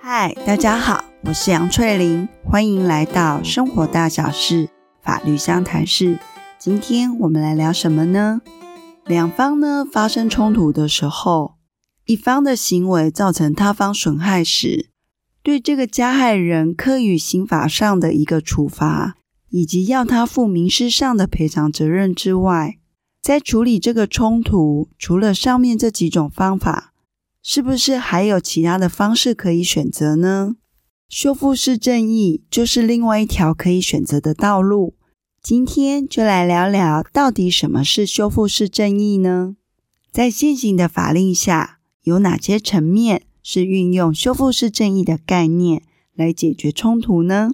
嗨，大家好，我是杨翠玲，欢迎来到生活大小事法律相谈室。今天我们来聊什么呢？两方呢发生冲突的时候，一方的行为造成他方损害时，对这个加害人科予刑法上的一个处罚，以及要他负民事上的赔偿责任之外，在处理这个冲突，除了上面这几种方法，是不是还有其他的方式可以选择呢？修复式正义就是另外一条可以选择的道路。今天就来聊聊，到底什么是修复式正义呢？在现行的法令下，有哪些层面是运用修复式正义的概念来解决冲突呢？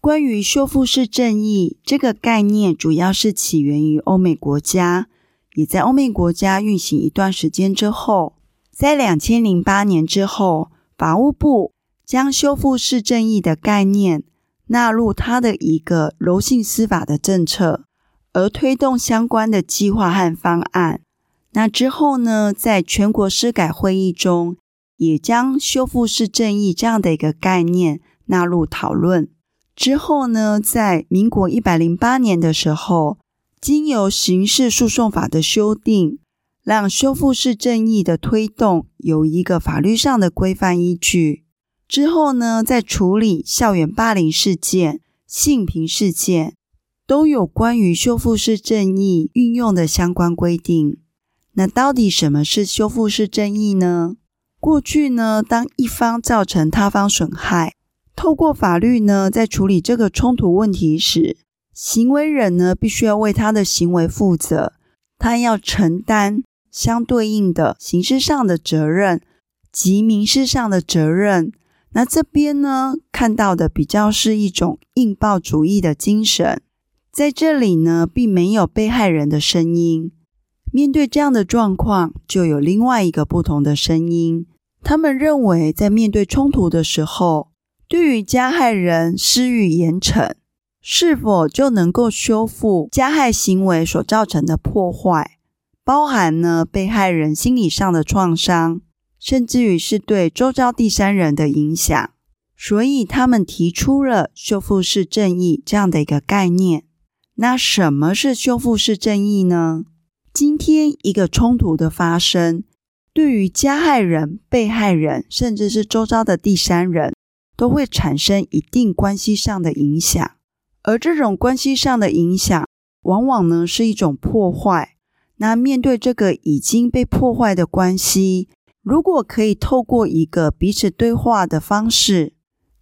关于修复式正义这个概念，主要是起源于欧美国家，也在欧美国家运行一段时间之后。在两千零八年之后，法务部将修复式正义的概念纳入它的一个柔性司法的政策，而推动相关的计划和方案。那之后呢，在全国司改会议中，也将修复式正义这样的一个概念纳入讨论。之后呢，在民国一百零八年的时候，经由刑事诉讼法的修订。让修复式正义的推动有一个法律上的规范依据。之后呢，在处理校园霸凌事件、性平事件，都有关于修复式正义运用的相关规定。那到底什么是修复式正义呢？过去呢，当一方造成他方损害，透过法律呢，在处理这个冲突问题时，行为人呢，必须要为他的行为负责，他要承担。相对应的刑事上的责任及民事上的责任，那这边呢，看到的比较是一种硬报主义的精神，在这里呢，并没有被害人的声音。面对这样的状况，就有另外一个不同的声音。他们认为，在面对冲突的时候，对于加害人施予严惩，是否就能够修复加害行为所造成的破坏？包含呢，被害人心理上的创伤，甚至于是对周遭第三人的影响，所以他们提出了修复式正义这样的一个概念。那什么是修复式正义呢？今天一个冲突的发生，对于加害人、被害人，甚至是周遭的第三人，都会产生一定关系上的影响，而这种关系上的影响，往往呢是一种破坏。那面对这个已经被破坏的关系，如果可以透过一个彼此对话的方式，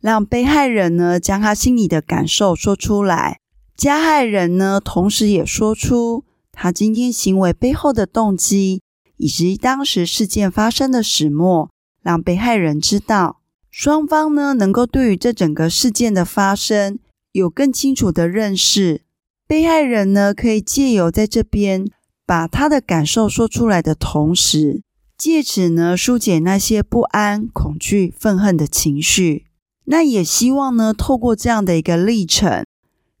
让被害人呢将他心里的感受说出来，加害人呢同时也说出他今天行为背后的动机，以及当时事件发生的始末，让被害人知道，双方呢能够对于这整个事件的发生有更清楚的认识，被害人呢可以借由在这边。把他的感受说出来的同时，借此呢疏解那些不安、恐惧、愤恨的情绪。那也希望呢，透过这样的一个历程，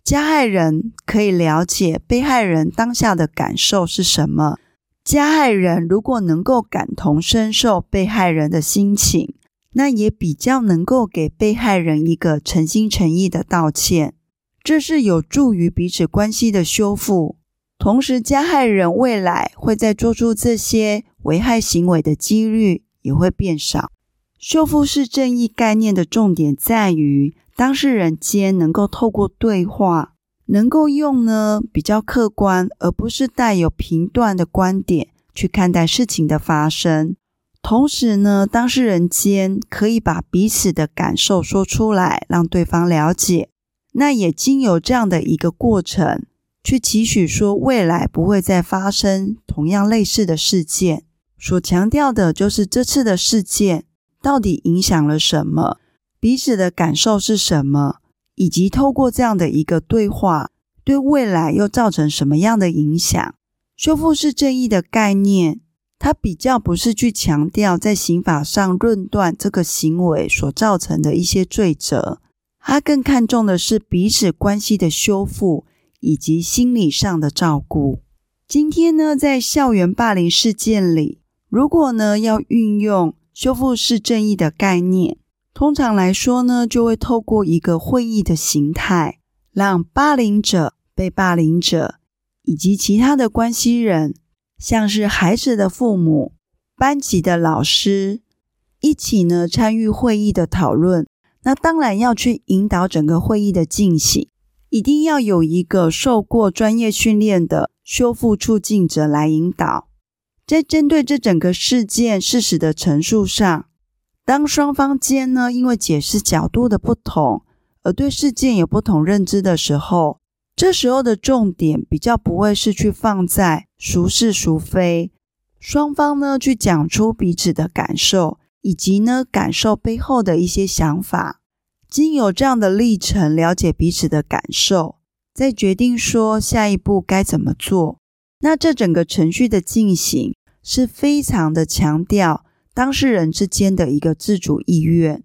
加害人可以了解被害人当下的感受是什么。加害人如果能够感同身受被害人的心情，那也比较能够给被害人一个诚心诚意的道歉。这是有助于彼此关系的修复。同时，加害人未来会再做出这些危害行为的几率也会变少。修复式正义概念的重点在于，当事人间能够透过对话，能够用呢比较客观，而不是带有评断的观点去看待事情的发生。同时呢，当事人间可以把彼此的感受说出来，让对方了解。那也经由这样的一个过程。去期许说未来不会再发生同样类似的事件，所强调的就是这次的事件到底影响了什么，彼此的感受是什么，以及透过这样的一个对话，对未来又造成什么样的影响。修复式正义的概念，它比较不是去强调在刑法上论断这个行为所造成的一些罪责，它更看重的是彼此关系的修复。以及心理上的照顾。今天呢，在校园霸凌事件里，如果呢要运用修复式正义的概念。通常来说呢，就会透过一个会议的形态，让霸凌者、被霸凌者以及其他的关系人，像是孩子的父母、班级的老师，一起呢参与会议的讨论。那当然要去引导整个会议的进行，一定要有一个受过专业训练的修复促进者来引导。在针对这整个事件事实的陈述上，当双方间呢因为解释角度的不同，而对事件有不同认知的时候，这时候的重点比较不会是去放在孰是孰非，双方呢去讲出彼此的感受。以及呢，感受背后的一些想法，经有这样的历程，了解彼此的感受，再决定说下一步该怎么做。那这整个程序的进行是非常的强调当事人之间的一个自主意愿。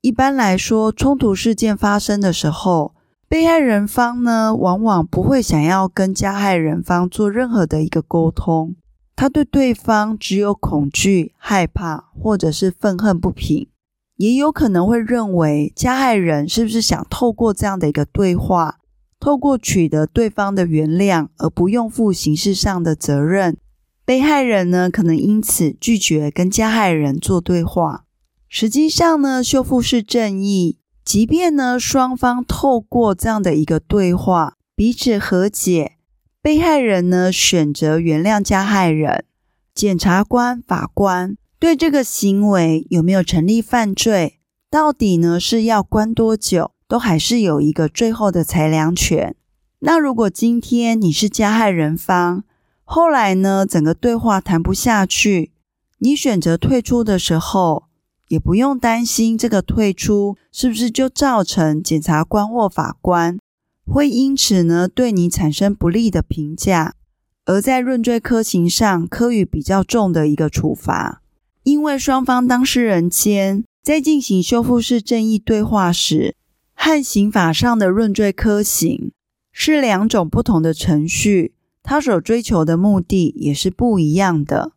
一般来说，冲突事件发生的时候，被害人方呢，往往不会想要跟加害人方做任何的一个沟通。他对对方只有恐惧、害怕，或者是愤恨不平，也有可能会认为加害人是不是想透过这样的一个对话，透过取得对方的原谅，而不用负刑事上的责任。被害人呢，可能因此拒绝跟加害人做对话。实际上呢，修复式正义，即便呢双方透过这样的一个对话，彼此和解。被害人呢，选择原谅加害人，检察官、法官对这个行为有没有成立犯罪，到底呢是要关多久，都还是有一个最后的裁量权。那如果今天你是加害人方，后来呢整个对话谈不下去，你选择退出的时候，也不用担心这个退出是不是就造成检察官或法官。会因此呢，对你产生不利的评价，而在认罪科刑上科予比较重的一个处罚。因为双方当事人间在进行修复式正义对话时，和刑法上的论罪科刑是两种不同的程序，他所追求的目的也是不一样的。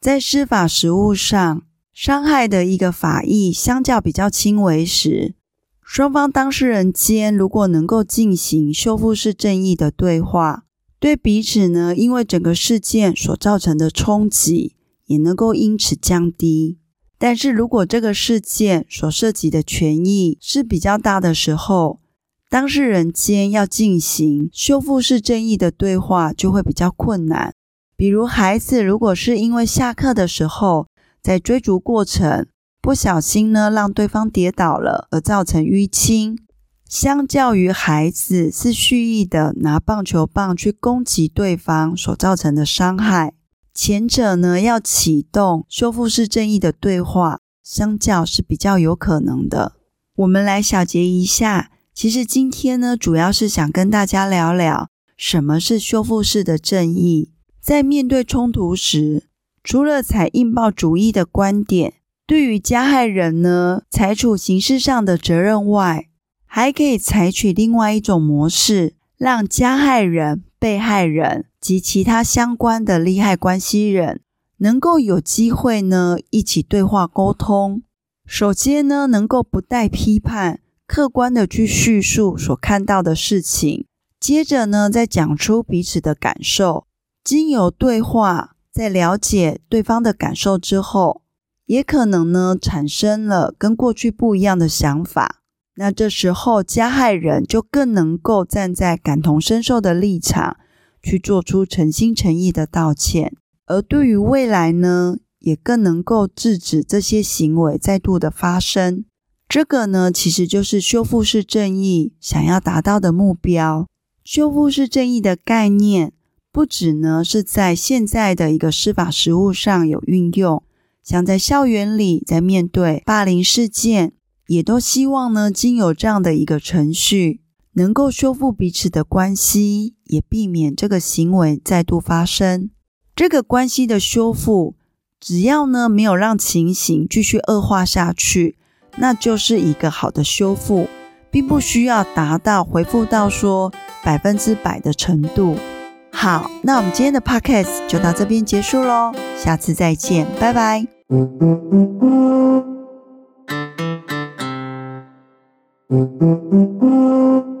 在司法实务上，伤害的一个法益相较比较轻微时，双方当事人间如果能够进行修复式正义的对话，对彼此呢，因为整个事件所造成的冲击也能够因此降低。但是如果这个事件所涉及的权益是比较大的时候，当事人间要进行修复式正义的对话就会比较困难。比如孩子如果是因为下课的时候在追逐过程，不小心呢，让对方跌倒了，而造成淤青。相较于孩子是蓄意的拿棒球棒去攻击对方所造成的伤害，前者呢要启动修复式正义的对话，相较是比较有可能的。我们来小结一下，其实今天呢，主要是想跟大家聊聊什么是修复式的正义。在面对冲突时，除了采应报主义的观点。对于加害人呢，采取刑事上的责任外，还可以采取另外一种模式，让加害人、被害人及其他相关的利害关系人能够有机会呢一起对话沟通。首先呢，能够不带批判，客观的去叙述所看到的事情，接着呢，再讲出彼此的感受。经由对话，在了解对方的感受之后。也可能呢，产生了跟过去不一样的想法。那这时候，加害人就更能够站在感同身受的立场，去做出诚心诚意的道歉。而对于未来呢，也更能够制止这些行为再度的发生。这个呢，其实就是修复式正义想要达到的目标。修复式正义的概念，不只呢是在现在的一个司法实务上有运用。像在校园里，在面对霸凌事件，也都希望呢，经有这样的一个程序，能够修复彼此的关系，也避免这个行为再度发生。这个关系的修复，只要呢没有让情形继续恶化下去，那就是一个好的修复，并不需要达到回复到说百分之百的程度。好，那我们今天的 podcast 就到这边结束喽，下次再见，拜拜。Mm-hmm.